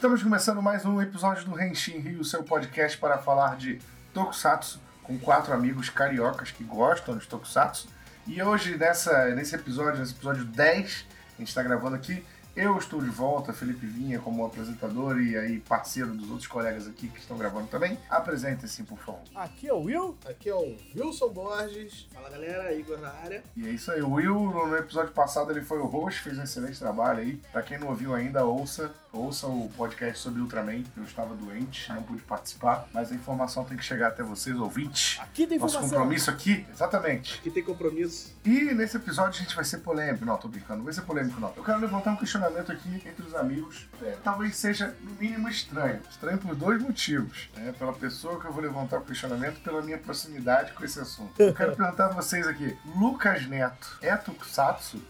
Estamos começando mais um episódio do Renshin Rio, seu podcast para falar de Tokusatsu, com quatro amigos cariocas que gostam de Tokusatsu. E hoje, nessa, nesse episódio, nesse episódio 10, a gente está gravando aqui, eu estou de volta, Felipe Vinha, como apresentador e aí parceiro dos outros colegas aqui que estão gravando também. Apresente-se, por favor. Aqui é o Will. Aqui é o Wilson Borges. Fala galera, Igor na área. E é isso aí, o Will, no episódio passado, ele foi o host, fez um excelente trabalho aí. Pra quem não ouviu ainda, ouça. Ouça o podcast sobre Ultraman. Eu estava doente, não pude participar, mas a informação tem que chegar até vocês, ouvintes. Aqui tem Nosso compromisso aqui, exatamente. Aqui tem compromisso. E nesse episódio a gente vai ser polêmico. Não, tô brincando, não vai ser polêmico, não. Eu quero levantar um questionamento aqui entre os amigos. É, talvez seja, no mínimo, estranho. Estranho por dois motivos. né? Pela pessoa que eu vou levantar o questionamento, pela minha proximidade com esse assunto. Eu quero perguntar a vocês aqui: Lucas Neto é Tokusatsu?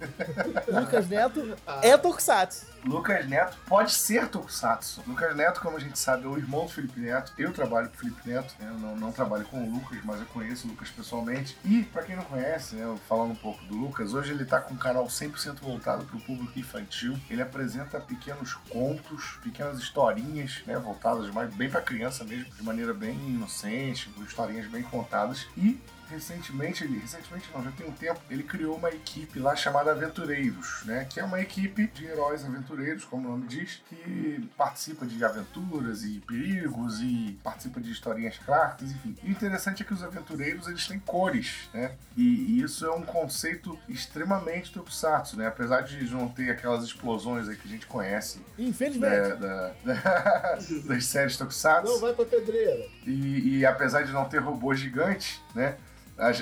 Lucas Neto Ah. é Tokusatsu. Lucas Neto pode ser Tokusatsu. Lucas Neto, como a gente sabe, é o irmão do Felipe Neto. Eu trabalho com o Felipe Neto, né? eu não, não trabalho com o Lucas, mas eu conheço o Lucas pessoalmente. E, pra quem não conhece, né, falando um pouco do Lucas, hoje ele tá com um canal 100% voltado pro público infantil. Ele apresenta pequenos contos, pequenas historinhas, né, voltadas mais bem pra criança mesmo, de maneira bem inocente, com historinhas bem contadas. E recentemente, ele, recentemente não, já tem um tempo, ele criou uma equipe lá chamada Aventureiros, né? Que é uma equipe de heróis aventureiros, como o nome diz, que participa de aventuras e perigos e participa de historinhas clássicas, enfim. E o interessante é que os aventureiros, eles têm cores, né? E, e isso é um conceito extremamente tokusatsu, né? Apesar de não ter aquelas explosões aí que a gente conhece Infelizmente. né, da- da- das séries tokusatsu. Não, vai pra pedreira. E, e apesar de não ter robô gigante, né?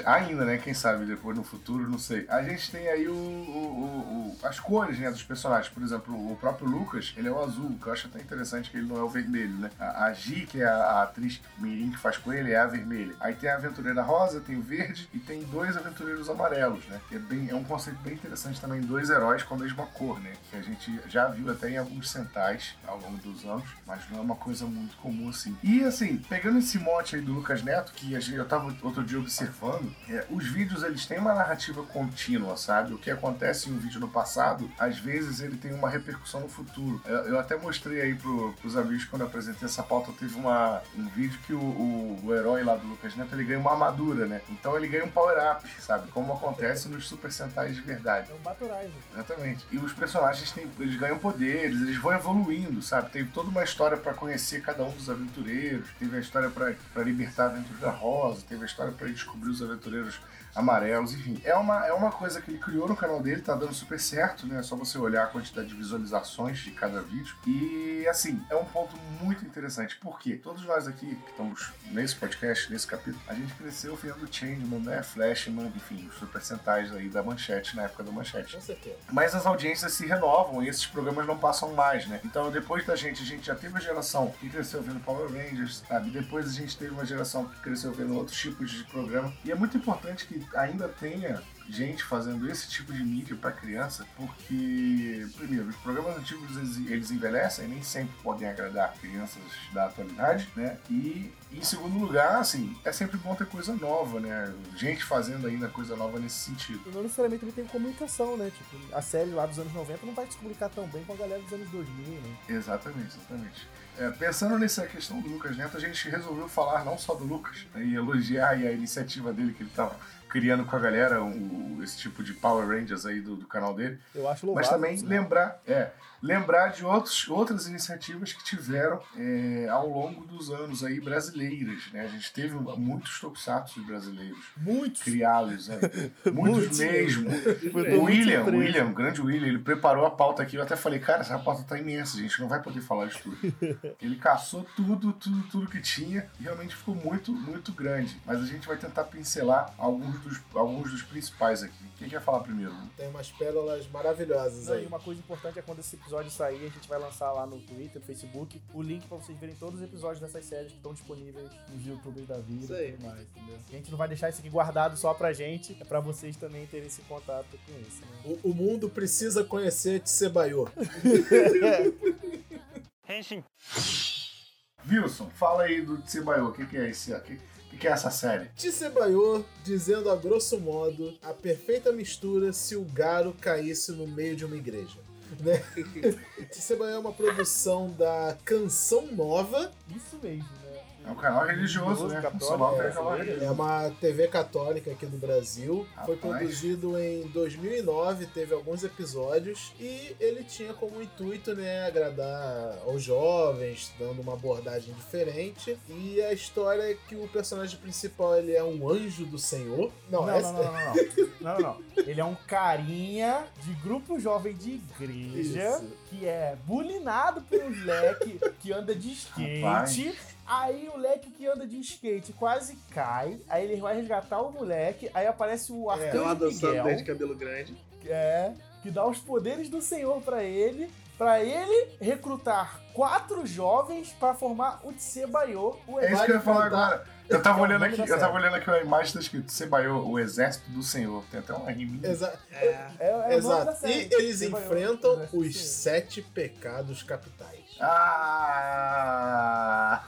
Ainda, né? Quem sabe depois no futuro, não sei. A gente tem aí o, o- o- as cores né, dos personagens. Por exemplo, o próprio Lucas, ele é o azul, que eu acho até interessante que ele não é o vermelho, né? A, a que é a, a atriz Mirim que faz com ele, é a vermelha. Aí tem a aventureira rosa, tem o verde e tem dois aventureiros amarelos, né? Que é, bem, é um conceito bem interessante também, dois heróis com a mesma cor, né? Que a gente já viu até em alguns centais ao longo dos anos, mas não é uma coisa muito comum assim. E assim, pegando esse mote aí do Lucas Neto, que eu tava outro dia observando, é, os vídeos eles têm uma narrativa contínua, sabe? O que acontece em um vídeo no passado, às vezes ele tem uma repercussão no futuro. Eu, eu até mostrei aí pro, pros amigos quando eu apresentei essa pauta, teve uma, um vídeo que o, o, o herói lá do Lucas Neto ele ganha uma armadura, né? Então ele ganha um power-up, sabe? Como acontece nos Super Sentais de verdade. É um Batorizer. Exatamente. E os personagens têm, eles ganham poderes, eles vão evoluindo, sabe? Tem toda uma história pra conhecer cada um dos aventureiros. Teve a história pra libertar a aventureira rosa, teve a história pra descobrir os aventureiros amarelos, enfim. É uma, é uma coisa que ele criou no canal dele, tá dando super certo, né? É só você olhar a quantidade de visualizações de cada vídeo. E assim, é um ponto muito interessante. Porque todos nós aqui que estamos nesse podcast, nesse capítulo, a gente cresceu vendo Changeman, né? Flashman, enfim, os super centais aí da manchete, na época da manchete. Com certeza. Mas as audiências se renovam e esses programas não passam mais, né? Então, depois da gente, a gente já teve uma geração que cresceu vendo Power Rangers, sabe? Depois a gente teve uma geração que cresceu vendo outros tipos de programa. E é muito importante que ainda tenha gente fazendo esse tipo de mídia para criança, porque, primeiro, os programas antigos eles, envelhecem e nem sempre podem agradar crianças da atualidade, né? E, em segundo lugar, assim, é sempre bom ter coisa nova, né? Gente fazendo ainda coisa nova nesse sentido. E não necessariamente ele tem comunicação, né? Tipo, a série lá dos anos 90 não vai se comunicar tão bem com a galera dos anos 2000, né? Exatamente, exatamente. É, pensando nessa questão do Lucas Neto, a gente resolveu falar não só do Lucas, né, e elogiar a iniciativa dele que ele estava criando com a galera, esse tipo de Power Rangers aí do, do canal dele, Eu acho louvável. mas também né? lembrar, é, lembrar de outros, outras iniciativas que tiveram é, ao longo dos anos aí brasileiras, né? A gente teve muitos tokusatsu brasileiros Muitos. criados, né? muitos mesmo. O William, o. William, o grande William, ele preparou a pauta aqui. Eu até falei, cara, essa pauta tá imensa, a gente não vai poder falar de tudo. ele caçou tudo, tudo, tudo que tinha e realmente ficou muito, muito grande. Mas a gente vai tentar pincelar alguns dos, alguns dos principais aqui. Quem quer falar primeiro? Tem umas pérolas maravilhosas Não, e aí. uma coisa importante é quando esse episódio sair, a gente vai lançar lá no Twitter, no Facebook, o link pra vocês verem todos os episódios dessas séries que estão disponíveis nos YouTubes da vida Isso aí. e tudo mais, entendeu? A gente não vai deixar isso aqui guardado só pra gente, é pra vocês também terem esse contato com isso, né? O, o mundo precisa conhecer Tsebayo. Wilson, fala aí do Tsebayo. O que, que é esse? O que, o que é essa série? Tsebayo, dizendo a grosso modo, a perfeita mistura se o Garo caísse no meio de uma igreja. Né? Tsebayô é uma produção da Canção Nova. Isso mesmo, né? É um canal religioso, né? católico, é, é é. É uma TV católica aqui do Brasil. Foi Rapaz. produzido em 2009, teve alguns episódios e ele tinha como intuito, né, agradar aos jovens, dando uma abordagem diferente. E a história é que o personagem principal ele é um anjo do Senhor. Não, Não, essa- não, não, não, não, não. Não, não, não. Ele é um carinha de grupo jovem de igreja Isso. que é bulinado por um leque que anda de skate. Rapaz. Aí o leque que anda de skate quase cai. Aí ele vai resgatar o moleque. Aí aparece o É, Arcanjo uma adoção Miguel. desde cabelo grande. É, que dá os poderes do Senhor pra ele, pra ele recrutar quatro jovens pra formar o Tsebayô, o É isso que eu ia falar agora. Eu tava É o olhando aqui, eu tava olhando aqui a imagem tá escrito Sebaiô, o exército do Senhor. Tem até uma riminha. Exa- É. É, é o Exato. E eles enfrentam o exército do os sete pecados capitais. Ah!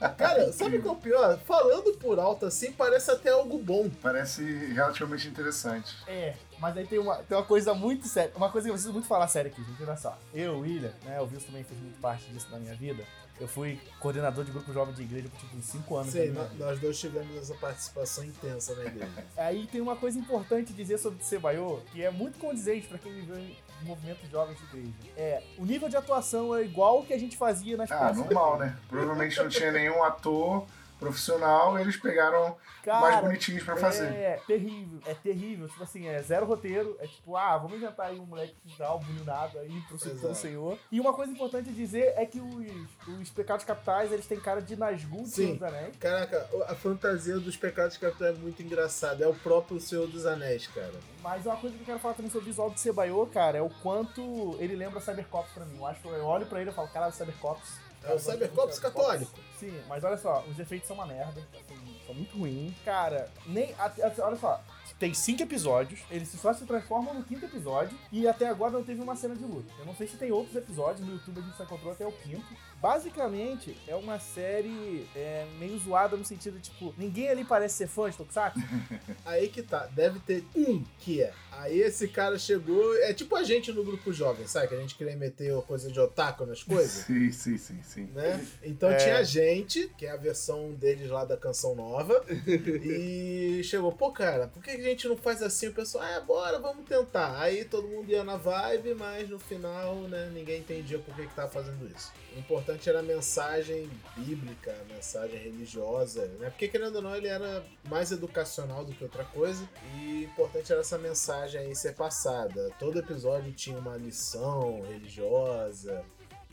Cara, Cara, sabe o que é o pior? Falando por alto assim, parece até algo bom. Parece relativamente interessante. É, mas aí tem uma, tem uma coisa muito séria. Uma coisa que eu preciso muito falar sério aqui, gente. Olha só. Eu, William, né? O Wilson também fez muito parte disso na minha vida. Eu fui coordenador de grupo jovem de igreja por tipo uns 5 anos. Sim, da minha nó- vida. nós dois tivemos essa participação intensa na igreja. Aí tem uma coisa importante dizer sobre o Sebaiô, que é muito condizente pra quem viveu em movimentos jovens de igreja. É, o nível de atuação é igual o que a gente fazia nas Ah, normal, né? Provavelmente não tinha nenhum ator profissional, eles pegaram Cara, mais bonitinhos pra fazer. É terrível, é terrível. Tipo assim, é zero roteiro. É tipo, ah, vamos inventar aí um moleque que dá um bulinado aí pro Exato. Senhor. E uma coisa importante dizer é que os, os pecados capitais, eles têm cara de Nazgûl de Sim. Senhor dos Anéis. Caraca, a fantasia dos pecados capitais é muito engraçada. É o próprio Senhor dos Anéis, cara. Mas uma coisa que eu quero falar também sobre o visual do Sebaiô, cara, é o quanto ele lembra Cybercops pra mim. Eu, acho, eu olho pra ele e falo, caralho, Cybercops. É o Cybercops católico. Sim, mas olha só, os efeitos são uma merda, assim, são muito ruins. Cara, nem. olha só, tem cinco episódios, eles só se transformam no quinto episódio e até agora não teve uma cena de luta. Eu não sei se tem outros episódios, no YouTube a gente só encontrou até o quinto. Basicamente, é uma série é, meio zoada no sentido, tipo, ninguém ali parece ser fã de Tokusatsu. Aí que tá, deve ter um que é. Aí esse cara chegou. É tipo a gente no grupo jovem, sabe? Que a gente queria meter coisa de otaku nas coisas. Sim, sim, sim, sim. né? Então É. tinha gente, que é a versão deles lá da canção nova, e chegou, pô, cara, por que a gente não faz assim? O pessoal, ah, bora, vamos tentar. Aí todo mundo ia na vibe, mas no final, né, ninguém entendia por que que tava fazendo isso. O importante era a mensagem bíblica, a mensagem religiosa, né? Porque querendo ou não, ele era mais educacional do que outra coisa, e o importante era essa mensagem aí ser passada. Todo episódio tinha uma lição religiosa,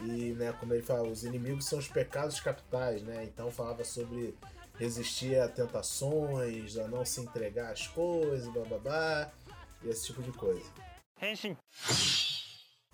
e, né, como ele fala, os inimigos são os pecados capitais, né? Então falava sobre resistir a tentações, a não se entregar às coisas, bababá, e esse tipo de coisa.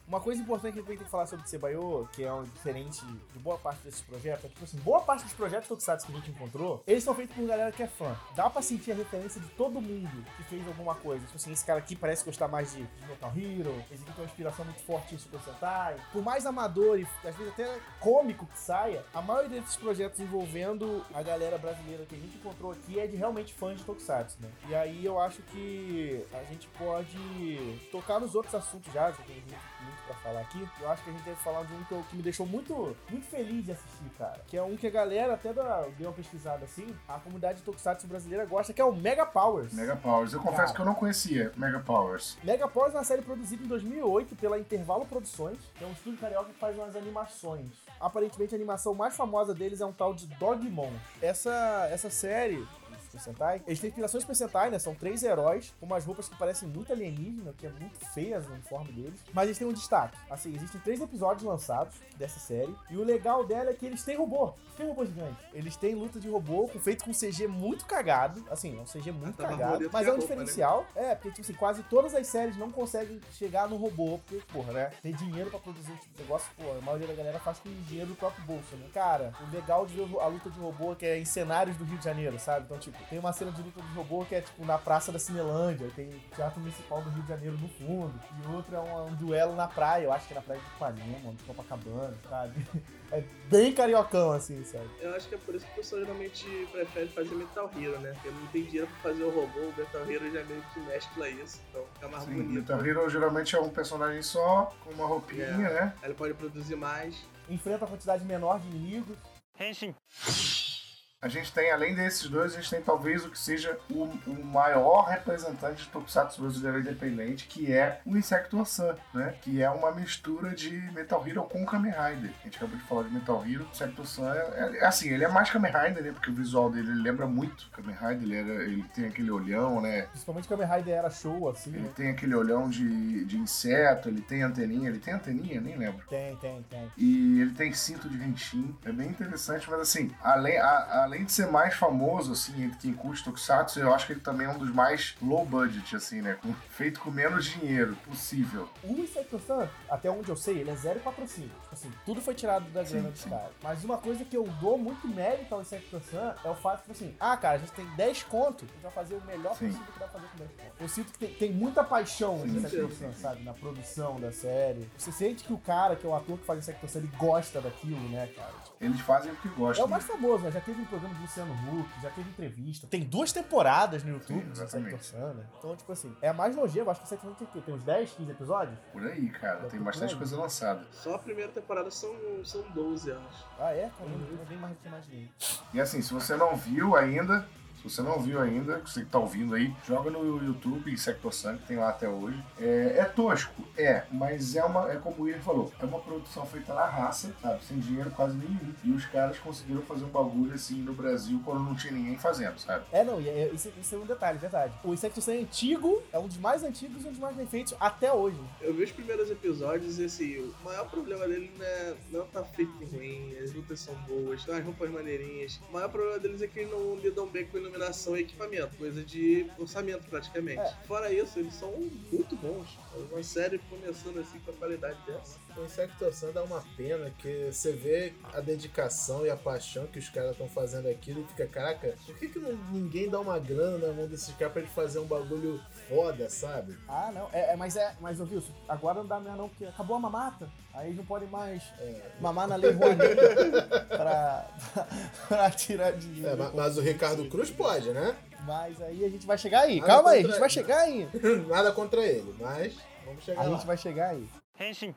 Uma coisa importante que a gente tem que falar sobre o Tsebayô, que é um diferente de boa parte desses projetos, é que, tipo assim, boa parte dos projetos Tokusatsu que a gente encontrou, eles são feitos por galera que é fã. Dá pra sentir a referência de todo mundo que fez alguma coisa. Tipo assim, esse cara aqui parece gostar mais de, de Metal Hero, esse aqui tem uma inspiração muito forte em Super Sentai. Por mais amador e às vezes até cômico que saia, a maioria desses projetos envolvendo a galera brasileira que a gente encontrou aqui é de realmente fãs de Tokusatsu, né? E aí eu acho que a gente pode tocar nos outros assuntos já, já tem muito, muito pra falar aqui. Eu acho que a gente deve falar de um que, eu- que me deixou muito, muito feliz de assistir, cara. Que é um que a galera até da, deu uma pesquisada assim, a comunidade de Tokusatsu brasileira gosta, que é o Mega Powers. Mega Powers. Eu confesso Cara. que eu não conhecia Mega Powers. Mega Powers é uma série produzida em 2008 pela Intervalo Produções, que é um estúdio carioca que faz umas animações. Aparentemente, a animação mais famosa deles é um tal de Dogmon. Essa, essa série, Super Sentai, eles têm inspiração em Super Sentai, né? São três heróis com umas roupas que parecem muito alienígena, que é muito feias no uniforme deles. Mas eles têm um destaque. Assim, existem três episódios lançados dessa série. E o legal dela é que eles têm robô. Tem robô gigante. Eles têm luta de robô feito com CG muito cagado. Assim, é um CG muito Tá cagado. Mas é a um roupa, né? diferencial. É, porque, tipo assim, quase todas as séries não conseguem chegar no robô, porque, porra, né? Ter dinheiro pra produzir esse tipo de negócio, pô, a maioria da galera faz com dinheiro do próprio bolso, né? Cara, o legal de ver a luta de robô é que é em cenários do Rio de Janeiro, sabe? Então, tipo, Tem uma cena de luta do robô que é tipo na Praça da Cinelândia, tem o Teatro Municipal do Rio de Janeiro no fundo, e outro é um, um duelo na praia, eu acho que é na praia de Ipanema, de Copacabana, sabe? É bem cariocão, assim, sabe? Eu acho que é por isso que o pessoal geralmente prefere fazer Metal Hero, né? Porque não tem dinheiro pra fazer o robô, o Metal Hero já meio que mescla isso, então fica mais Sim, bonito. Metal Hero geralmente é um personagem só, com uma roupinha, É. né? Aí ele pode produzir mais. Enfrenta a quantidade menor de inimigos. A gente tem, além desses dois, a gente tem talvez o que seja o, o maior representante de Tokusatsu brasileiro independente, que é o Insector-Sun, né? Que é uma mistura de Metal Hero com Kamen Rider. A gente acabou de falar de Metal Hero. O Insector-Sun é, é- é assim, ele é mais Kamen Rider, né? Porque o visual dele ele lembra muito Kamen Rider. Ele, era- ele tem aquele olhão, né? Principalmente Kamen Rider era show, assim, Ele né? tem aquele olhão de, de inseto, ele tem anteninha. Ele tem anteninha? Nem lembro. Tem, tem, tem. E ele tem cinto de Henshin. É bem interessante, mas assim, além, a- além de ser mais famoso, assim, entre quem curte Tokusatsu, eu acho que ele também é um dos mais low budget, assim, né? Com- feito com menos dinheiro possível. O Insecto Sun, até onde eu sei, ele é zero patrocínio. Tipo assim, tudo foi tirado da grana dos caras. Mas uma coisa que eu dou muito mérito ao Insecto Sun é o fato que, assim, ah, cara, a gente tem 10 conto, a gente vai fazer o melhor Sim. possível que dá pra fazer com 10 conto. Eu sinto que tem, tem muita paixão Sim, no Sun, sabe? Na produção da série. Você sente que o cara, que é o ator que faz Insecto Sun, ele gosta daquilo, né, cara? Tipo, Eles fazem o que é gostam. o mais famoso, né? Já teve um programa do Luciano Huck, já teve entrevista. Tem duas temporadas no YouTube Sim, do exatamente. Né? Então, tipo assim, é a mais longevo. Acho que Sun tem o quê? Tem uns 10, 15 episódios? Por aí, cara. Tem bastante coisa lançada. Só a primeira temporada são, são 12 anos. Ah, é? Caramba, é bem mais do que imaginei. E assim, se você não viu ainda, se você não viu ainda, você que tá ouvindo aí, joga no YouTube Insector Sun, que tem lá até hoje. É, é tosco, é, mas é uma, é como o Ian falou, é uma produção feita na raça, sabe? Sem dinheiro quase nenhum. E os caras conseguiram fazer um bagulho assim no Brasil quando não tinha ninguém fazendo, sabe? É, não, e é- isso, isso é um detalhe, verdade. O Insecto Sun é antigo, é um dos mais antigos e um dos mais bem feitos até hoje. Eu vi os primeiros episódios e assim, o maior problema dele não, é, não tá feito ruim, as lutas são boas, tem as roupas maneirinhas. O maior problema deles é que eles não lidam bem com iluminação e equipamento, coisa de orçamento praticamente. É. Fora isso, eles são muito bons. Uma série começando assim com a qualidade dessa. O Insecto dá uma pena que você vê a dedicação e a paixão que os caras estão fazendo aquilo e fica, caraca, por que, que não- ninguém dá uma grana na mão desses caras pra eles fazerem um bagulho foda, sabe? Ah, não, é, é, mas é, mas ô Wilson, agora não dá mais não, porque acabou a mamata. Aí eles não podem mais É, mamar na Lei Rouanet pra, pra tirar dinheiro. é, ma- mas o Ricardo Cruz pode, né? Mas aí a gente vai chegar aí. Nada Calma aí, a gente vai chegar aí. Nada contra ele, mas vamos chegar A lá. gente vai chegar aí. 変身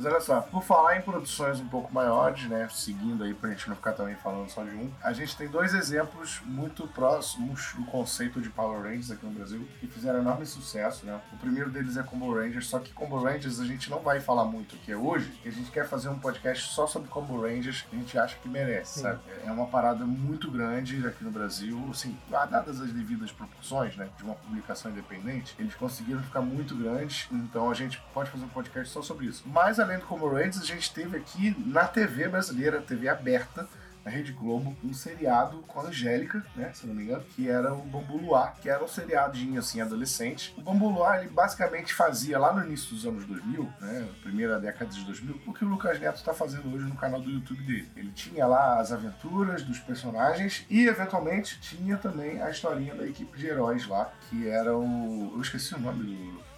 mas olha só, por falar em produções um pouco maiores, né? Seguindo aí pra gente não ficar também falando só de um, a gente tem dois exemplos muito próximos do conceito de Power Rangers aqui no Brasil que fizeram enorme sucesso, né? O primeiro deles é Combo Rangers, só que Combo Rangers a gente não vai falar muito aqui hoje, porque a gente quer fazer um podcast só sobre Combo Rangers que a gente acha que merece, Sim. sabe? É uma parada muito grande aqui no Brasil, assim, dadas as devidas proporções, né? De uma publicação independente, eles conseguiram ficar muito grandes, então a gente pode fazer um podcast só sobre isso. Mas além do Combo Rangers, a gente teve aqui na TV brasileira, TV aberta, na Rede Globo, um seriado com a Angélica, né, se não me engano, que era o Bambu Luar, que era um seriadinho, assim, adolescente. O Bambu Luar, ele basicamente fazia, lá no início dos anos 2000, né, primeira década de 2000, o que o Lucas Neto está fazendo hoje no canal do YouTube dele. Ele tinha lá as aventuras dos personagens e, eventualmente, tinha também a historinha da equipe de heróis lá, que era o... eu esqueci o nome do...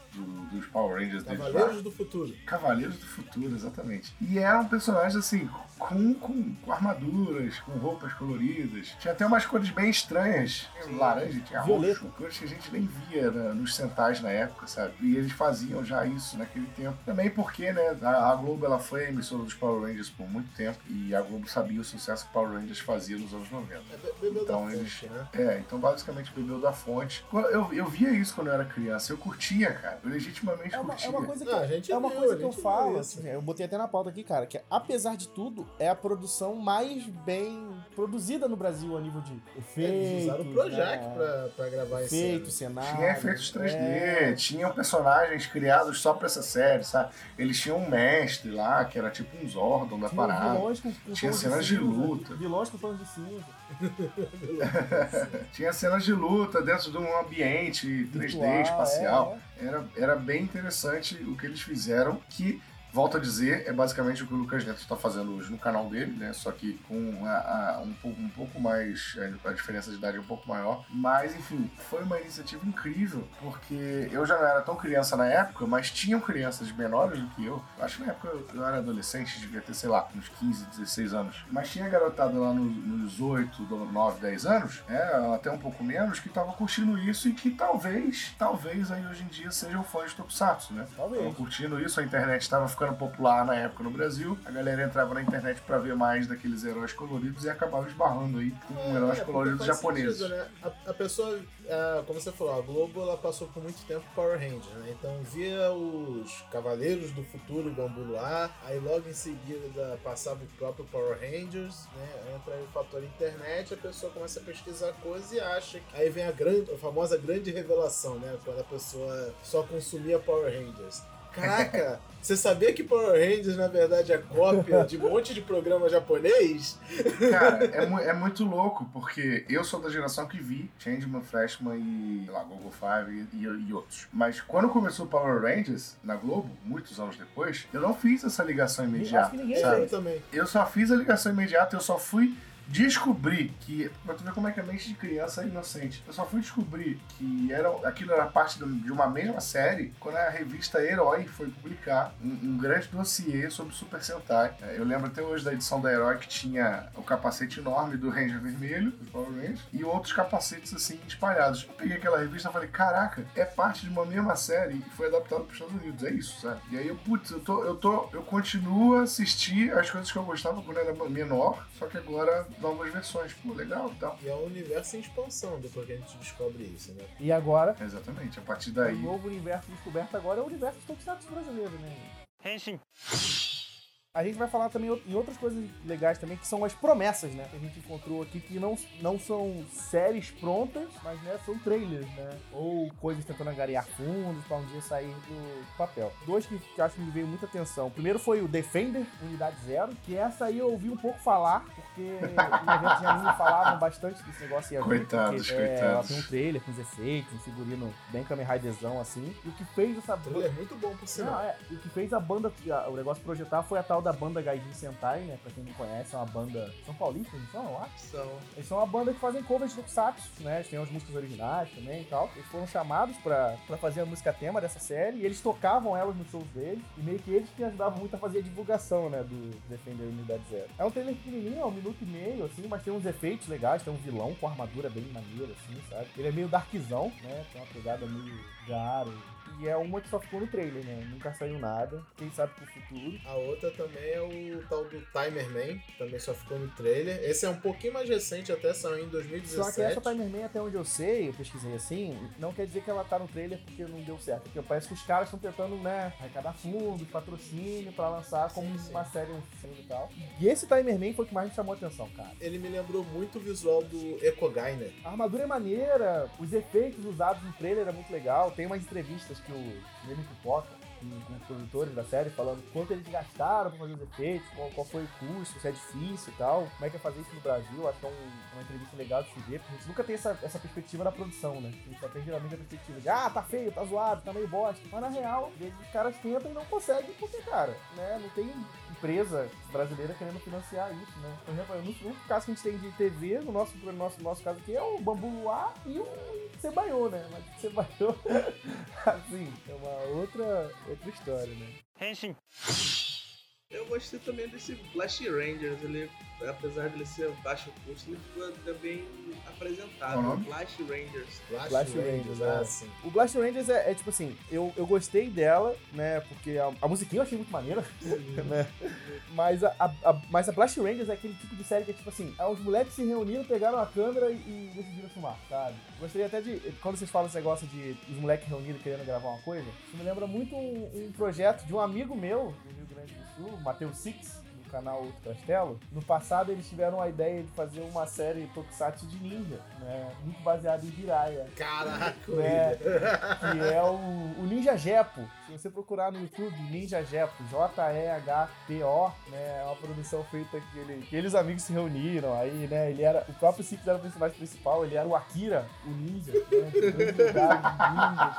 do- dos Power Rangers. Cavaleiros do Futuro. Cavaleiros do Futuro, exatamente. E eram personagens assim, com, com, com armaduras, com roupas coloridas. Tinha até umas cores bem estranhas. Tinha laranja, tinha Violeta. roxo, cores que a gente nem via né, nos centais na época, sabe? E eles faziam já isso naquele tempo. Também porque, né, a, a Globo ela foi a emissora dos Power Rangers por muito tempo e a Globo sabia o sucesso que Power Rangers fazia nos anos 90. É, Então da eles- fonte, né? É, então basicamente bebeu da fonte. Eu, eu via isso quando eu era criança, eu curtia, cara. Eu legitimamente É uma, é uma coisa que, Não, a gente é uma viu, coisa a que eu falo, viu assim, eu botei até na pauta aqui, cara, que apesar de tudo, é a produção mais bem produzida no Brasil a nível de É, efeitos. eles usaram o Projac né? pra, pra gravar esse cenário. Tinha efeitos 3D, é. tinham personagens criados só pra essa série, sabe? Eles tinham um mestre lá, que era tipo um Zordon da Tinha parada. vilões com, com Tinha cenas de cinza, luta. Vilões com tons de cinza. Tinha cenas de luta dentro de um ambiente 3D Virtual, espacial. é, Era, era bem interessante o que eles fizeram, que Volto a dizer, é basicamente o que o Lucas Neto está fazendo hoje no canal dele, né? Só que com a, a, um, pouco, um pouco mais. A diferença de idade é um pouco maior. Mas, enfim, foi uma iniciativa incrível, porque eu já não era tão criança na época, mas tinham crianças menores do que eu. Acho que na época eu era adolescente, devia ter, sei lá, uns 15, 16 anos. Mas tinha garotada lá nos, nos 8, 9, 10 anos, é, até um pouco menos, que tava curtindo isso e que talvez, talvez aí hoje em dia sejam fãs de Tokusatsu, né? Talvez. Tava curtindo isso, a internet estava ficando popular na época no Brasil, a galera entrava na internet para ver mais daqueles heróis coloridos e acabava esbarrando aí com É, heróis porque coloridos japoneses. sentido, né? a, a pessoa, ah, como você falou, a Globo ela passou por muito tempo Power Rangers, né? Então via os Cavaleiros do Futuro Bambu Luar, aí logo em seguida passava o próprio Power Rangers, né? Entra aí o fator internet, a pessoa começa a pesquisar coisas e acha que. Aí vem a, grande, a famosa grande revelação, né? Quando a pessoa só consumia Power Rangers. Caraca, você sabia que Power Rangers na verdade é cópia de um monte de programa japonês? Cara, é, mu- é muito louco, porque eu sou da geração que vi Changeman, Freshman e, sei lá, Google Five e, e outros. Mas quando começou Power Rangers na Globo, muitos anos depois, eu não fiz essa ligação Acho imediata. que ninguém sabe? Eu também. Eu só fiz a ligação imediata, eu só fui descobrir que. Pra tu ver como é que a mente de criança é inocente. Eu só fui descobrir que era, aquilo era parte de uma mesma série quando a revista Herói foi publicar um, um grande dossiê sobre Super Sentai. É, Eu lembro até hoje da edição da Herói que tinha o capacete enorme do Ranger Vermelho, Rangers, e outros capacetes assim espalhados. Eu peguei aquela revista e falei: caraca, é parte de uma mesma série e foi adaptado para os Estados Unidos. É isso, sabe? E aí eu, putz, eu tô, eu tô, eu continuo a assistir as coisas que eu gostava quando era menor, só que agora novas versões. Pô, legal e tal. E é um universo em expansão depois que a gente descobre isso, né? E agora, Exatamente, a partir o daí. novo universo descoberto agora é o universo dos Tokusatsu brasileiro, né? Henshin. A gente vai falar também em outras coisas legais também, que são as promessas, né? Que a gente encontrou aqui, que não, não são séries prontas, mas né, são trailers, né? Ou coisas tentando angariar fundos pra um dia sair do papel. Dois que acho que me veio muita atenção. O primeiro foi o Defender, Unidade Zero, que essa aí eu ouvi um pouco falar, porque em eventos de anime falavam bastante desse negócio ia vir, Coitados, porque, é, ela coitados. tem um trailer com os efeitos, um figurino bem Kamen Riderzão assim. E o que fez essa Ele é muito bom por não, sinal. é. E o que fez a banda, a- o negócio projetar foi a tal da banda Gaijin Sentai, né? Pra quem não conhece, é uma banda. São paulistas, não são, acho? São. Eles são uma banda que fazem covers de Tokusatsu, né? Eles têm as músicas originais também e tal. Eles foram chamados pra, pra fazer a música tema dessa série e eles tocavam elas nos shows deles. E meio que eles que ajudavam muito a fazer a divulgação, né? Do Defender Unidade Zero. É um trailer pequenininho, é um minuto e meio, assim, mas tem uns efeitos legais. Tem um vilão com armadura bem maneira, assim, sabe? Ele é meio darkzão, né? Tem uma pegada meio Garo. E é uma que só ficou no trailer, né? Nunca saiu nada. Quem sabe pro futuro. A outra também é o tal do Timer Man, também só ficou no trailer. Esse é um pouquinho mais recente, até saiu em Só 2017. que essa Timer Man, até onde eu sei, eu pesquisei assim, não quer dizer que ela tá no trailer porque não deu certo. Porque parece que os caras estão tentando, né, arrecadar fundos, patrocínio pra lançar como Sim, sim. uma série, um filme e tal. E esse Timer Man foi o que mais me chamou a atenção, cara. Ele me lembrou muito o visual do Ecogainer. A armadura é maneira, os efeitos usados no trailer é muito legal. Tem umas entrevistas que o Neme Pipoca, com os produtores da série, falando quanto eles gastaram pra fazer os efeitos, qual, qual foi o custo, se é difícil e tal, como é que é fazer isso no Brasil. Acho que é um- uma entrevista legal de se ver, porque a gente nunca tem essa, essa perspectiva da produção, né? A gente só tem geralmente a perspectiva de, ah, tá feio, tá zoado, tá meio bosta. Mas na real, às vezes os caras tentam e não conseguem, porque, cara, né, não tem empresa brasileira querendo financiar isso, né? Por exemplo, no único caso que a gente tem de TV, no nosso, no nosso, no nosso caso aqui, é o Bambu Luar e o Cebaiô, né? Mas o Cebaiô, assim, é uma outra, outra história, né? Henshin. Eu gostei também desse Flash Rangers, ele, apesar de ele ser baixo custo, ele ficou até bem apresentável. Uhum. Flash Rangers. Flash, Flash Rangers, Rangers, ah, é. sim. O Blast Rangers é, é tipo assim, eu, eu gostei dela, né? Porque a, a musiquinha eu achei muito maneira, né? Mas a, a, a- mas a Blast Rangers é aquele tipo de série que é tipo assim, é os moleques se reuniram, pegaram a câmera e, e decidiram filmar, sabe? Gostaria até de. Quando vocês falam esse negócio de os moleques reunidos querendo gravar uma coisa, isso me lembra muito um, um projeto de um amigo meu, do Rio Grande do Sul, Matheus Six, do canal Castelo, no passado eles tiveram a ideia de fazer uma série Tokusatsu de ninja, né? Muito baseada em Jiraiya. Caraca, né? Que é o, o Ninja Jepo. Se você procurar no YouTube, Ninja Jepo, J-E-H-P-O, né? É uma produção feita que ele, aqueles amigos se reuniram, aí, né? Ele era, o próprio Six era o personagem principal, ele era o Akira, o ninja, né?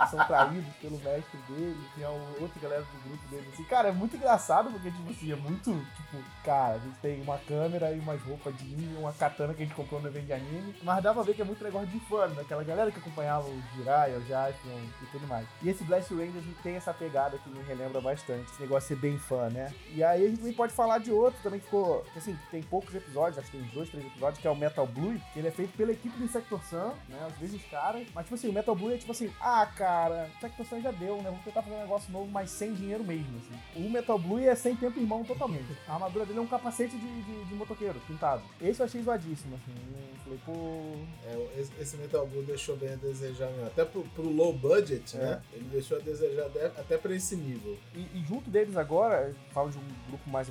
Que são traídos pelo mestre dele, tinha o- outra galera do grupo dele, assim. Cara, é muito engraçado, porque, tipo assim, é muito, tipo, cara, a gente tem uma câmera e umas roupas de ninja, uma katana que a gente comprou no evento de anime, mas dá pra ver que é muito negócio de fã, daquela galera que acompanhava o Jiraiya, o Jaspion e tudo mais. E esse Blast Rangers tem essa pegada que me relembra bastante, esse negócio de ser bem fã, né? E aí a gente também pode falar de outro também que ficou, assim, tem poucos episódios, acho que tem uns dois, três episódios, que é o Metal Blue, que ele é feito pela equipe do Insector Sun, né? Os mesmos caras, mas tipo assim, o Metal Blue é tipo assim, ah, cara, Insector Sun já deu, né? Vamos tentar fazer um negócio novo, mas sem dinheiro mesmo, assim. O Metal Blue é sem tempo irmão totalmente. A armadura dele é um capacete de, de, de motoqueiro, pintado. Esse eu achei zoadíssimo, assim. Eu falei, pô, É, esse, esse Metal Blue deixou bem a desejar mesmo. Até pro, pro low budget, É. né? Ele deixou a desejar de- até pra esse nível. E, e junto deles agora, falo de um grupo mais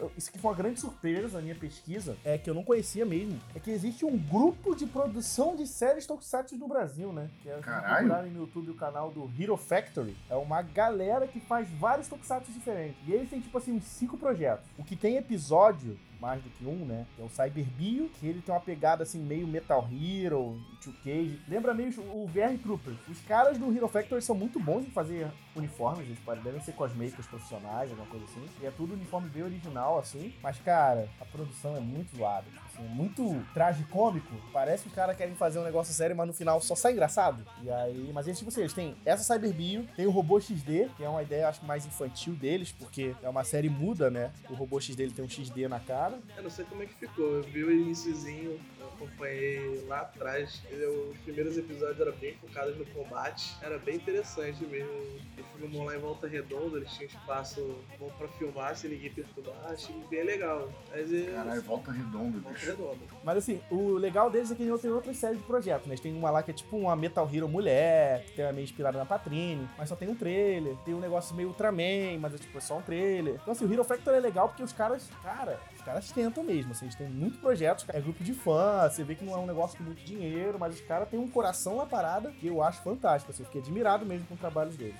eu- isso aqui foi uma grande surpresa na minha pesquisa, é que eu não conhecia mesmo, é que existe um grupo de produção de séries Tokusatsu no Brasil, né? Que é, Caralho. no YouTube o canal do Hero Factory, é uma galera que faz vários Tokusatsu diferentes. E eles têm, tipo assim, uns cinco projetos. O que tem episódio mais do que um, né? Que é o Cyber Bio, que ele tem uma pegada assim meio Metal Hero, Two Cage. Lembra meio o VR Troopers. Os caras do Hero Factory são muito bons em fazer uniformes, eles devem ser cosmakers profissionais, alguma coisa assim. E é tudo uniforme bem original, assim. Mas, cara, a produção é muito zoada. Assim, muito tragicômico. Parece que os caras querem fazer um negócio sério, mas no final só sai engraçado. E aí, mas eles, tipo assim, eles têm essa Cyber Bio, tem o Robô XD, que é uma ideia, acho que mais infantil deles, porque é uma série muda, né? O Robô XD ele tem um XD na cara. Eu não sei como é que ficou. Eu vi o iniciozinho, eu acompanhei lá atrás. Ele- Os primeiros episódios eram bem focados no combate. Era bem interessante mesmo. Eles filmam lá em Volta Redonda, eles tinham espaço bom pra filmar sem ninguém perturbar. Achei bem legal. Mas é. Caralho, volta redonda, Volta bicho. Redonda. Mas assim, o legal deles é que eles têm outras séries de projetos, né? Eles têm uma lá que é tipo uma Metal Hero mulher, que é meio inspirada na Patrine, mas só tem um trailer. Tem um negócio meio Ultraman, mas é tipo é só um trailer. Então assim, o Hero Factor é legal porque os caras, cara, caras tentam mesmo, assim, eles têm muitos projetos, é grupo de fãs, você vê que não é um negócio com muito dinheiro, mas os caras têm um coração na parada que eu acho fantástico, assim, eu fiquei admirado mesmo com os trabalhos deles.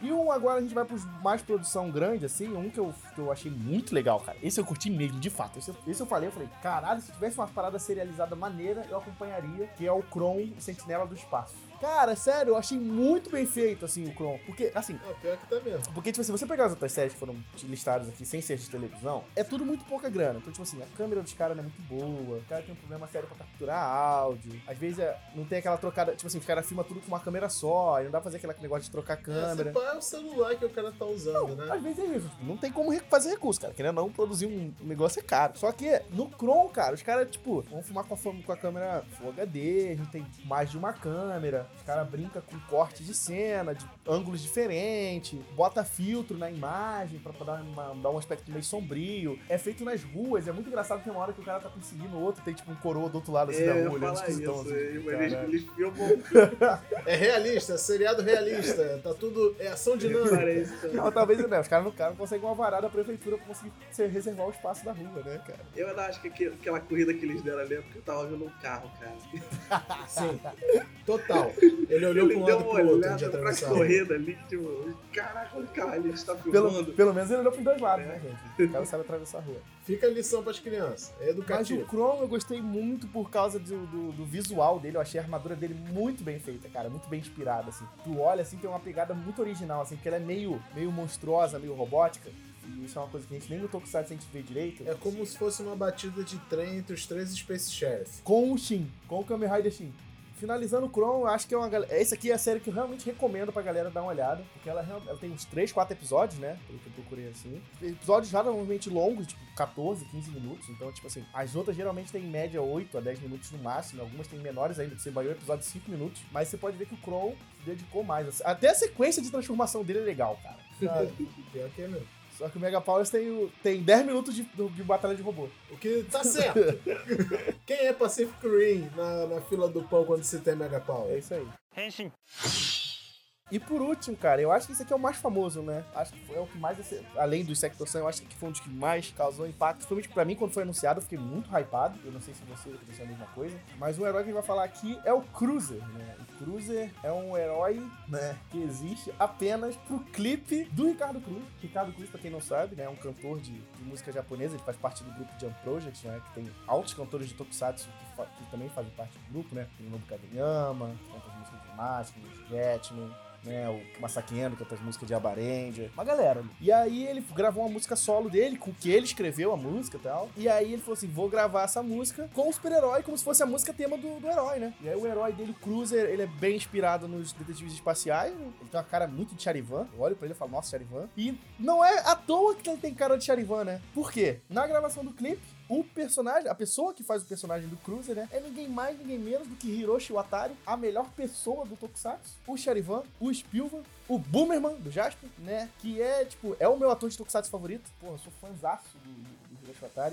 E um agora a gente vai pros mais produção grande, assim, um que eu, que eu achei muito legal, cara. Esse eu curti mesmo, de fato. Esse, eu- esse eu falei, eu falei, caralho, se tivesse uma parada serializada maneira, eu acompanharia, que é o Kron Sentinela do Espaço. Cara, sério, eu achei muito bem feito, assim, o Kron. Porque, assim, Não, pior que tá mesmo. porque, tipo, se você pegar as outras séries que foram listadas aqui sem ser de televisão, é tudo muito pouca grana. Então, tipo assim, a câmera dos caras não é muito boa, o cara tem um problema sério pra capturar áudio. Às vezes é- não tem aquela trocada, tipo assim, os caras filmam tudo com uma câmera só, e não dá pra fazer aquele negócio de trocar câmera. Esse é o celular que o cara tá usando, né? Às vezes é isso, tipo, não tem como fazer recurso, cara. Querendo não, produzir um negócio é caro. Só que no Chrome, cara, os caras, tipo, vão filmar com a, com a câmera Full HD, a gente tem mais de uma câmera, os caras brincam com corte de cena, de ângulos diferentes, bota filtro na imagem pra, pra dar, uma- dar um aspecto meio sombrio. É feito nas ruas, é muito engraçado que tem uma hora que o cara tá perseguindo o outro, tem tipo um coroa do outro lado assim É, da rua, olhando esquisitão. isso. assim, Eles, eles. É realista, seriado realista. Tá tudo. É ação dinâmica. Não, talvez não, os caras não, cara não conseguem uma varada da prefeitura pra conseguir se- reservar o espaço da rua, né, cara? Eu ainda acho que aquela corrida que eles deram ali é porque eu tava vendo um carro, cara. Sim. Total. Ele olhou Ele pra um deu lado pro outro de pra atravessar. a rua. corrida ali, tipo, caraca, o carro ali está Pelo, filmando. pelo menos ele olhou pros dois lados, né, gente? O cara sabe atravessar a rua. Fica a lição pras crianças. É Mas o educativo. Chrome eu gostei muito por causa do, do, do visual dele. Eu achei a armadura dele muito bem feita, cara. Muito bem inspirada, assim. Tu olha, assim, tem uma pegada muito original, assim, porque ela é meio, meio monstruosa, meio robótica. E isso é uma coisa que a gente nem no Tokusatsu a gente vê direito. É como se fosse uma batida de trem entre os três Space Sheriff. Com o Shin, com o Kamen Rider Shin. Finalizando o Chrome, acho que é uma galera. Essa aqui é a série que eu realmente recomendo pra galera dar uma olhada. Porque ela, ela tem uns 3, 4 episódios, né? Pelo que eu procurei assim. Episódios razoavelmente longos, tipo 14, 15 minutos. Então, tipo assim, as outras geralmente tem em média 8 a 10 minutos no máximo. Algumas tem menores ainda, você vai o episódio de 5 minutos. Mas você pode ver que o Chrome se dedicou mais. Até a sequência de transformação dele é legal, cara. Sabe? Pior que é mesmo. Só que o Mega Powers tem, o- tem 10 minutos de, de batalha de robô. O que tá certo. Quem é Pacific Rim na, na fila do pão quando se tem Mega É Power? isso aí. E por último, cara, eu acho que esse aqui é o mais famoso, né? Acho que foi o que mais, além do Sector Sun, eu acho que foi um dos que mais causou impacto. Principalmente pra mim, quando foi anunciado, eu fiquei muito hypado. Eu não sei se você pensou a mesma coisa. Mas o herói que a gente vai falar aqui é o Cruiser, né? Cruiser é um herói, né, que existe apenas pro clipe do Ricardo Cruz. Ricardo Cruz, pra quem não sabe, né, é um cantor de, de música japonesa, ele faz parte do grupo Jump Project, né, que tem altos cantores de tokusatsu que, que também fazem parte do grupo, né? Tem o Nobu Kageyama, que canta as músicas de Máximo, Jetman, né? O Masaki Endo canta as músicas de Abarendia. Uma galera. E aí ele gravou uma música solo dele, com que ele escreveu a música e tal. E aí ele falou assim: vou gravar essa música com o super-herói, como se fosse a música tema do, do herói, né? E aí o herói dele, o Cruiser, ele é bem inspirado nos detetives espaciais. Ele tem uma cara muito de Charivan. Eu olho pra ele e falo, nossa, Charivan. E não é à toa que ele tem cara de Charivan, né? Por quê? Na gravação do clipe, o personagem, a pessoa que faz o personagem do Cruiser, né? É ninguém mais, ninguém menos do que Hiroshi Watari, a melhor pessoa do Tokusatsu, o Charivan, o Spilvan, o Boomerman do Jasper, né? Que é, tipo, é o meu ator de Tokusatsu favorito. Porra, eu sou fãzaço do,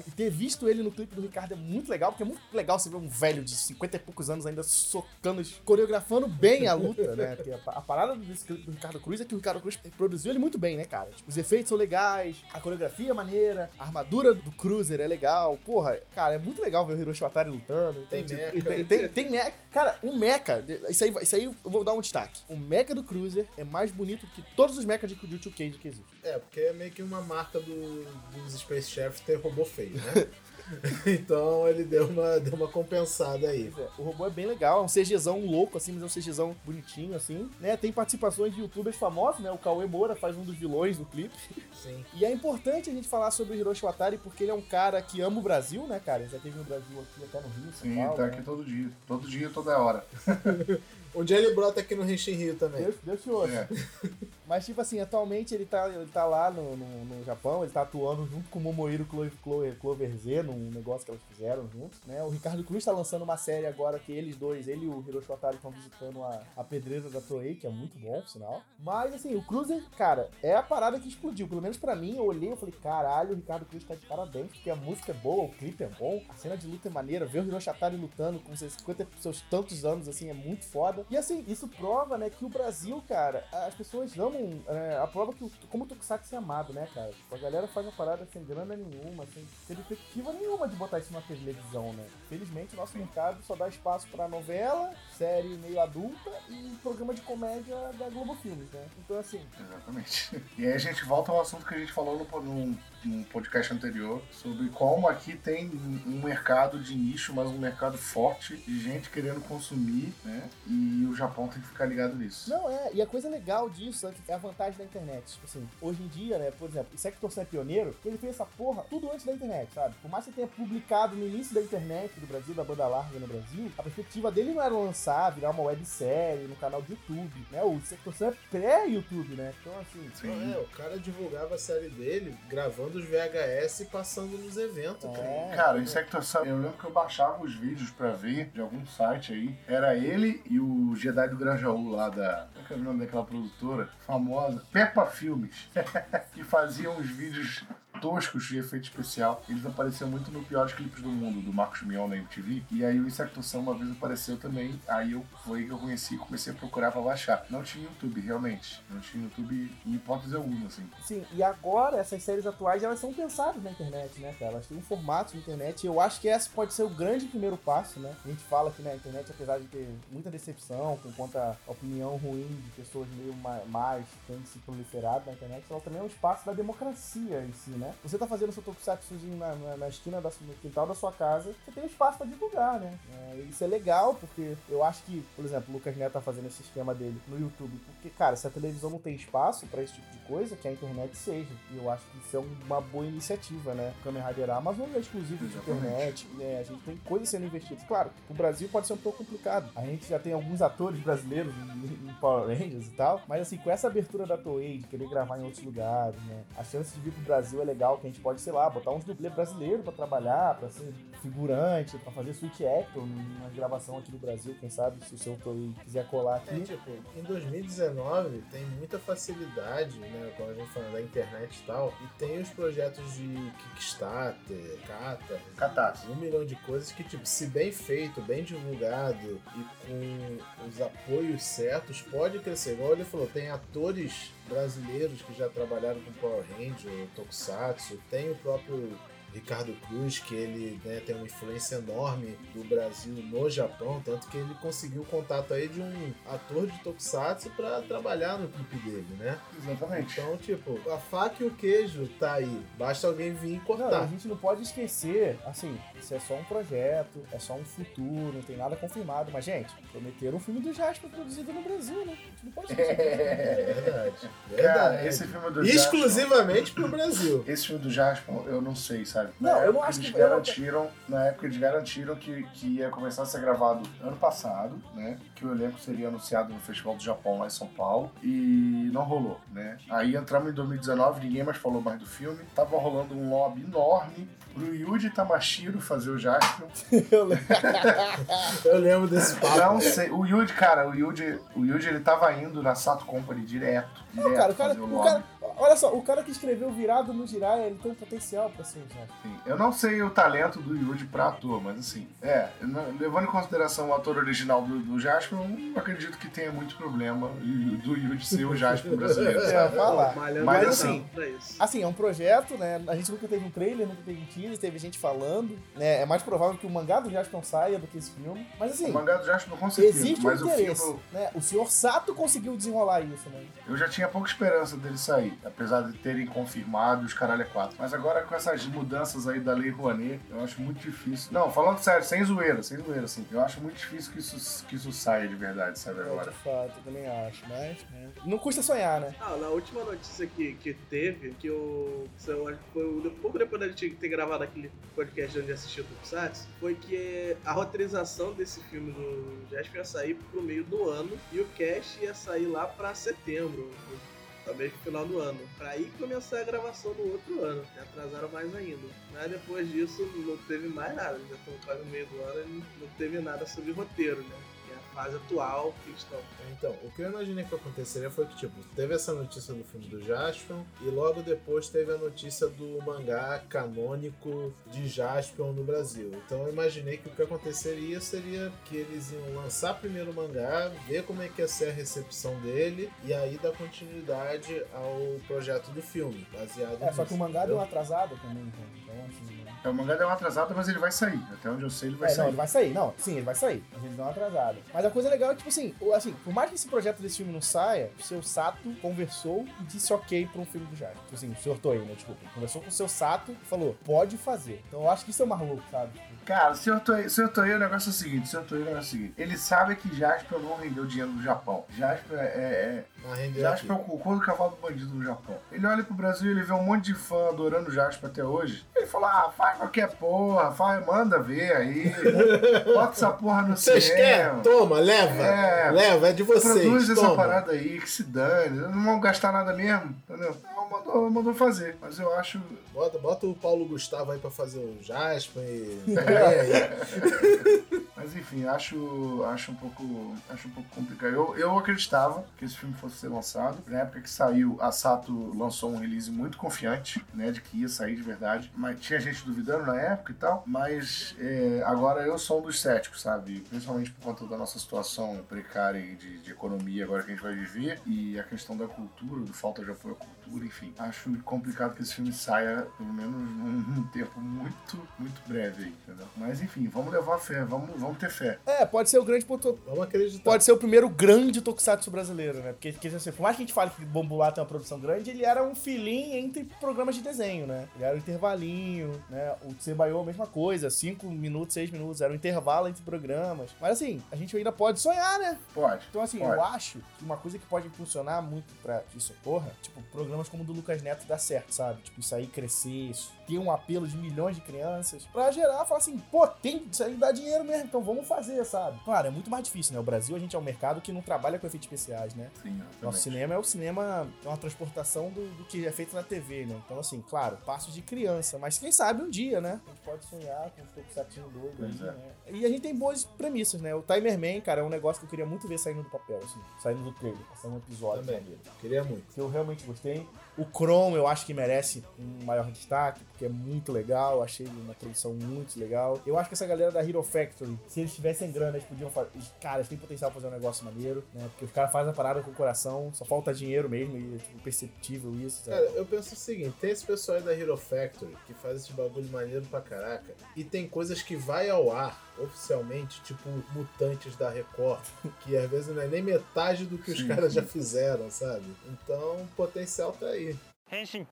E ter visto ele no clipe do Ricardo é muito legal, porque é muito legal você ver um velho de 50 e poucos anos ainda socando, coreografando bem a luta, né? Porque a, a parada desse clipe do Ricardo Cruz é que o Ricardo Cruz produziu ele muito bem, né, cara? Tipo, os efeitos são legais, a coreografia é maneira, a armadura do Cruiser é legal. Porra, cara, é muito legal ver o Hiroshi Watari lutando. Tem tipo, mecha. Tem, tem, tem mecha. Cara, o mecha, isso aí, isso aí eu vou dar um destaque. O mecha do Cruiser é mais bonito que todos os mechas de Jujutsu Kaisen que existem. É, porque é meio que uma marca do, dos Space Chefs ter robô feio, né? então ele deu uma, deu uma compensada aí. É, O robô é bem legal, é um CGzão louco, assim, mas é um CGzão bonitinho, assim, né? Tem participações de youtubers famosos, né? O Cauê Moura faz um dos vilões do clipe. Sim. E é importante a gente falar sobre o Hiroshi Watari porque ele é um cara que ama o Brasil, né, cara? Ele já teve no Brasil aqui, até no Rio, São Sim, Paulo. tá né? aqui todo dia. Todo dia, toda hora. Um dia ele brota aqui no Renshin Rio também. Deus, Deus te ouça. É. Mas, tipo assim, atualmente ele tá, ele tá lá no, no, no Japão, ele tá atuando junto com o Momohiro Clo- Clo- Clover Z num negócio que elas fizeram juntos, né? O Ricardo Cruz tá lançando uma série agora que eles dois, ele e o Hiroshi Watari estão visitando a, a pedreira da Toei, que é muito bom, por sinal. Mas, assim, o Cruiser, cara, é a parada que explodiu. Pelo menos pra mim, eu olhei e falei, caralho, o Ricardo Cruz tá de parabéns, porque a música é boa, o clipe é bom, a cena de luta é maneira, ver o Hiroshi Watari lutando com seus 50 e seus tantos anos, assim, é muito foda. E, assim, isso prova, né, que o Brasil, cara, as pessoas amam, é, a prova que o, como o Tokusatsu é amado, né, cara? Tipo, a galera faz uma parada sem grana nenhuma, sem, sem perspectiva nenhuma de botar isso na televisão, né? Felizmente, o nosso mercado só dá espaço pra novela, série meio adulta e programa de comédia da Globo Filmes, né? Então, assim, Exatamente. E aí a gente volta ao assunto que a gente falou no, num, num podcast anterior, sobre como aqui tem um mercado de nicho, mas um mercado forte de gente querendo consumir, né? E o Japão tem que ficar ligado nisso. Não, é, e a coisa legal disso é que é a vantagem da internet. Tipo assim, hoje em dia, né, por exemplo, o Sector Sun é pioneiro, ele fez essa porra tudo antes da internet, sabe? Por mais que tenha publicado no início da internet do Brasil, da banda larga no Brasil, a perspectiva dele não era lançar, virar uma websérie no canal de YouTube, né? O Sector Sun é pré-YouTube, né? Então, assim, Sim. É, o cara divulgava a série dele gravando os VHS e passando nos eventos, cara. é, Cara, em Sector Sun, eu lembro que eu baixava os vídeos pra ver de algum site aí. Era ele e o Jedi do Granjaú lá da. Qual que é o nome daquela produtora? Famosa. Peppa Filmes. que faziam os vídeos toscos de efeito especial. Eles apareciam muito no Piores Clipes do Mundo, do Marcos Mion na MTV. E aí o Insecto uma vez apareceu também. Aí eu foi que eu conheci e comecei a procurar pra baixar. Não tinha YouTube, realmente. Não tinha YouTube em hipótese alguma, assim. Sim, e agora essas séries atuais elas são pensadas na internet, né, cara? Elas têm um formato de internet. E eu acho que esse pode ser o grande primeiro passo, né? A gente fala que na internet, apesar de ter muita decepção com conta opinião ruim de pessoas meio ma- mais tendo se proliferado na internet, ela também é um espaço da democracia em si, né? Você tá fazendo seu tokusatsuzinho na, na, na esquina da, no quintal da sua casa, você tem espaço pra divulgar, né? É, isso é legal, porque eu acho que, por exemplo, o Lucas Neto tá fazendo esse esquema dele no YouTube, porque, cara, se a televisão não tem espaço pra esse tipo de coisa, que a internet seja. E eu acho que isso é uma boa iniciativa, né? O Kamen Rider Amazon é exclusivo de internet, né? A gente tem coisas sendo investidas. Claro, o Brasil pode ser um pouco complicado. A gente já tem alguns atores brasileiros em, em Power Rangers e tal, mas assim, com essa abertura da Toei de querer gravar em outros lugares, né? A chance de vir pro Brasil é legal, que a gente pode, sei lá, botar uns dublês brasileiros pra trabalhar, pra ser figurante, pra fazer Switch Actor numa gravação aqui no Brasil, quem sabe, se o seu Toei quiser colar É, aqui. tipo, em 2019 tem muita facilidade, né? Como a gente falando da internet e tal, e tem os projetos de Kickstarter, Kata, Catarse. um milhão de coisas que, tipo, se bem feito, bem divulgado e com os apoios certos, pode crescer. Igual ele falou, tem atores brasileiros que já trabalharam com Power Ranger, Tokusatsu, tem o próprio Ricardo Cruz, que ele né, tem uma influência enorme do Brasil no Japão, tanto que ele conseguiu o contato aí de um ator de Tokusatsu para trabalhar no clipe dele, né? Exatamente. Então, tipo, a faca e o queijo tá aí. Basta alguém vir e Não, cortar. a gente não pode esquecer, assim, isso é só um projeto, é só um futuro, não tem nada confirmado. Mas, gente, prometeram um filme do Jasper produzido no Brasil, né? A gente não pode esquecer. É verdade. Cara, Verdade. esse filme do Jasper- Exclusivamente pro Brasil. Esse filme do Jasper, eu não sei, sabe? Não, Na eu não acho eles que- não- garantiram, Na época eles garantiram que, que ia começar a ser gravado ano passado, né? Que o elenco seria anunciado no Festival do Japão lá em São Paulo. E não rolou, né? Aí entramos em 2019, ninguém mais falou mais do filme. Tava rolando um lobby enorme pro Yuji Tamashiro fazer o Jasper. Eu lembro. Eu lembro desse papo. Não sei. O Yuji, cara, o Yuji, o Yuji ele tava indo na Sato Company direto. Não, direto cara, o cara, o cara. Olha só, o cara que escreveu Virado no Jiraiya, ele tem um potencial pra ser o Jasper. Sim, Eu não sei o talento do Yuji pra ator, mas assim, é, não- levando em consideração o ator original do, do Jasper, eu não acredito que tenha muito problema do Yuji ser o Jasper brasileiro, É, sabe? vai lá. Malhando Mas assim, pra isso. Assim, é um projeto, né? A gente nunca teve um trailer, nunca teve um teaser, teve gente falando, né? É mais provável que o mangá do Jasper saia do que esse filme. Mas assim, O mangá do Jasper com certeza, existe um mas o interesse, filme né? O senhor Sato conseguiu desenrolar isso, né? eu já tinha pouca esperança dele sair, apesar de terem confirmado os caralho é quatro. Mas agora com essas mudanças aí da Lei Rouanet, eu acho muito difícil. Não, falando sério, sem zoeira, sem zoeira, assim. Eu acho muito difícil que isso, que isso saia de verdade, sabe É, agora. de fato, eu também acho, mas né? não custa sonhar, né? Ah, na última notícia que, que teve, que eu. que eu acho que foi um pouco depois da gente ter gravado aquele podcast onde assistiu o Tokusatsu, foi que a roteirização desse filme do Jasper ia sair pro meio do ano e o cast ia sair lá pra setembro. Talvez pro final do ano. Pra aí começar a gravação no outro ano. Já atrasaram mais ainda. Mas depois disso não teve mais nada. Já estamos quase no meio do ano e não teve nada sobre roteiro, né? É fase atual que estão. Então, o que eu imaginei que aconteceria foi que, tipo, teve essa notícia do filme do Jaspion e logo depois teve a notícia do mangá canônico de Jaspion no Brasil. Então eu imaginei que o que aconteceria seria que eles iam lançar primeiro o mangá, ver como é que ia ser a recepção dele e aí dar continuidade ao projeto do filme, baseado É, só nisso, que o mangá deu entendeu? uma atrasada também, então, então assim. É, o mangá deu uma atrasada, mas ele vai sair. Até onde eu sei, ele vai É, sair. não, ele vai sair. Não, sim, ele vai sair. Mas ele deu uma atrasada. Mas a coisa legal é, tipo assim, assim, por mais que esse projeto desse filme não saia, o seu Sato conversou e disse ok pra um filme do Jairo. Tipo assim, o senhor Toei, né? Desculpa. Conversou com o seu Sato e falou, pode fazer. Então eu acho que isso é mais louco, sabe? Cara, o senhor Toei, o senhor Toei, o negócio é o seguinte, o senhor Toei, o negócio é o seguinte, ele sabe que Jasper não rendeu dinheiro no Japão. Jasper é, é, é Jasper é aqui. o cocô do cavalo do bandido no Japão. Ele olha pro Brasil e ele vê um monte de fã adorando Jasper até hoje. Ele fala, ah, faz qualquer porra, faz, manda ver aí. Bota essa porra no Vocês cinema. querem? Toma, leva! É. Leva, é de vocês. Produz essa toma. parada aí, que se dane. Não vão gastar nada mesmo, entendeu? Mandou, mandou fazer. Mas eu acho Bota, bota o Paulo Gustavo aí pra fazer o Jasper e. É, Mas enfim, acho, acho um pouco acho um pouco complicado. Eu, eu acreditava que esse filme fosse ser lançado. Na época que saiu, a Sato lançou um release muito confiante, né, de que ia sair de verdade. Mas tinha gente duvidando na época e tal. Mas é, agora eu sou um dos céticos, sabe? Principalmente por conta da nossa situação precária de, de economia agora que a gente vai viver e a questão da cultura, do falta de apoio à cultura, enfim. Acho complicado que esse filme saia, pelo menos num, tempo muito, muito breve aí, entendeu? Mas enfim, vamos levar fé, vamos, vamos ter fé. É, pode ser o grande ponto. Vamos acreditar. Pode ser o primeiro grande tokusatsu brasileiro, né? Porque, porque assim, por mais que a gente fale que Bambulá tem uma produção grande, ele era um filim entre programas de desenho, né? Ele era um intervalinho, né? O Tsebayo, a mesma coisa, 5 minutos, 6 minutos, era um intervalo entre programas. Mas assim, a gente ainda pode sonhar, né? Pode. Então, assim, Pode. eu acho que uma coisa que pode funcionar muito pra que isso ocorra, tipo, programas como o do Lucas Neto dá certo, sabe? Tipo, isso aí crescer, isso ter um apelo de milhões de crianças, pra gerar, falar assim, pô, tem, isso aí dá dinheiro mesmo, então vamos fazer, sabe? Claro, é muito mais difícil, né? O Brasil, a gente é um mercado que não trabalha com efeitos especiais, né? Sim, Nosso exatamente. cinema é o cinema, é uma transportação do, do que é feito na TV, né? Então, assim, claro, passos de criança, mas quem sabe um dia, né? A gente pode sonhar com um tokusatsu doido aí, é. né? E a gente tem boas premissas, né? O Timer Man, cara, é um negócio que eu queria muito ver saindo do papel, assim, saindo do trailer, saindo um episódio Também. Queria muito. Que eu realmente gostei. O Chrome eu acho que merece um maior destaque, porque é muito legal, achei uma produção muito legal. Eu acho que essa galera da Hero Factory, se eles tivessem grana, eles podiam fazer. Cara, eles têm potencial pra fazer um negócio maneiro, né? Porque os caras fazem a parada com o coração, só falta dinheiro mesmo, e é tipo, perceptível isso, sabe? Cara, eu penso o seguinte: tem esse pessoal aí da Hero Factory que faz esse bagulho maneiro pra caraca. E tem coisas que vai ao ar oficialmente, tipo Mutantes da Record, que às vezes não é nem metade do que os caras já fizeram, sabe? Então o potencial tá aí. 変身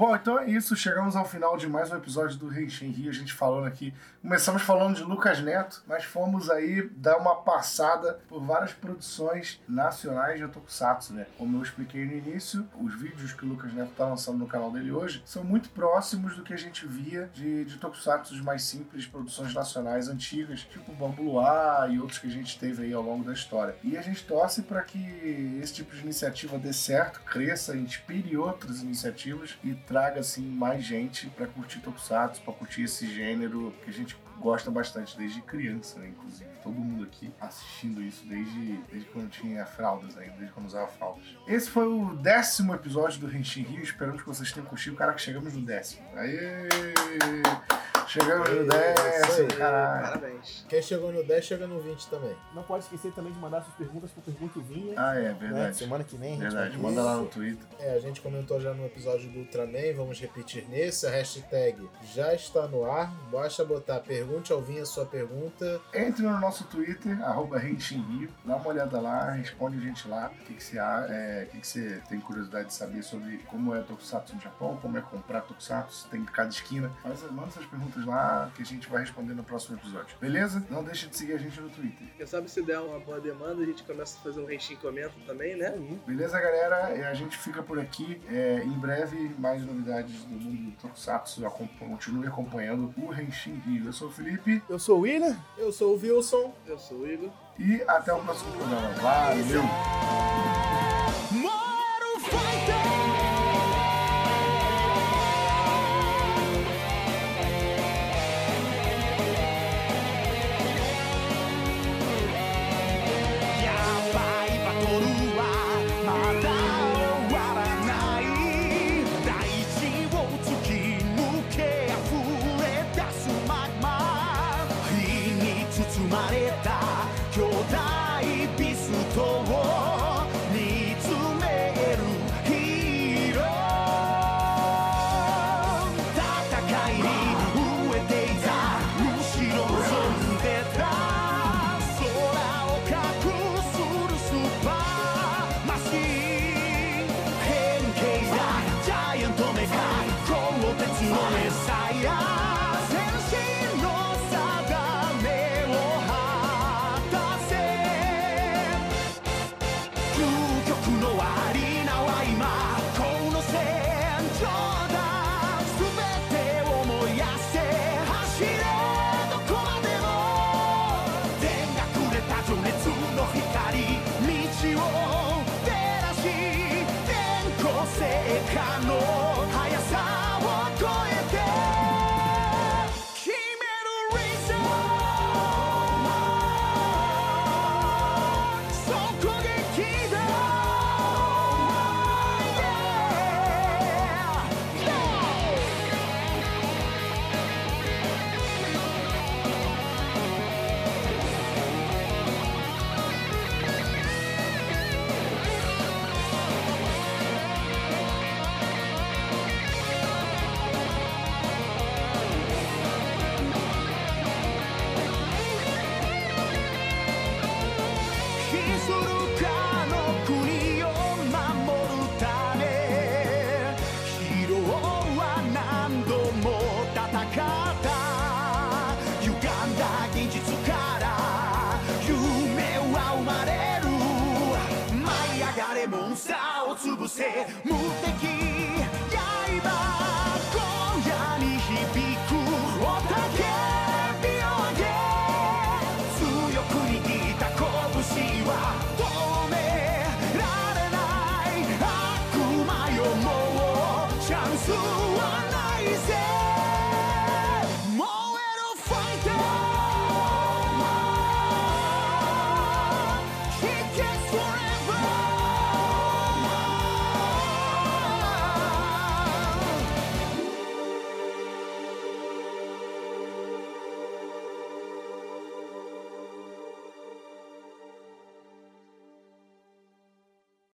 Bom, então é isso. Chegamos ao final de mais um episódio do Renshin Rio. A gente falando aqui. Começamos falando de Lucas Neto, mas fomos aí dar uma passada por várias produções nacionais de Tokusatsu, né? Como eu expliquei no início, os vídeos que o Lucas Neto tá lançando no canal dele hoje são muito próximos do que a gente via de, de Tokusatsu mais simples, produções nacionais antigas, tipo Bambu Luar e outros que a gente teve aí ao longo da história. E a gente torce para que esse tipo de iniciativa dê certo, cresça, inspire outras iniciativas e traga assim mais gente para curtir Tokusatsu, para curtir esse gênero que a gente gosta bastante desde criança, né? Inclusive, todo mundo aqui assistindo isso desde, desde quando tinha fraldas ainda, desde quando usava fraldas. Esse foi o décimo episódio do Henshin Rio. Esperamos que vocês tenham curtido. Caraca, chegamos no décimo. Aê! Chegamos no Aê, isso décimo, aí. caralho. Parabéns. Quem chegou no 10 chega no 20 também. Não pode esquecer também de mandar suas perguntas pro Pergunta o Vinha. Ah, é né? verdade. Semana que vem, a gente Verdade, manda lá no Twitter. É, a gente comentou já no episódio do Ultraman, vamos repetir nesse. A hashtag já está no ar. Basta botar pergunte ao Vinha sua pergunta. Entre no nosso Twitter, arroba Renshinrio, dá uma olhada lá, responde a gente lá. O que, que, você, é, o que, que você tem curiosidade de saber sobre como é Tokusatsu no Japão, como é comprar Tokusatsu, tem em cada esquina. Mas manda essas perguntas lá que a gente vai responder no próximo episódio. Beleza? Não deixe de seguir a gente no Twitter. Quem sabe se der uma boa demanda, a gente começa a fazer um reixinho comenta também, É né? aí. Beleza, galera? E a gente fica por aqui. É, em breve, mais novidades do mundo do Tokusatsu. Continue acompanhando o Renshin Rio. Eu sou o Felipe Eu sou o William. Eu sou o Wilson. Eu sou o Igor. e até o próximo programa. Valeu!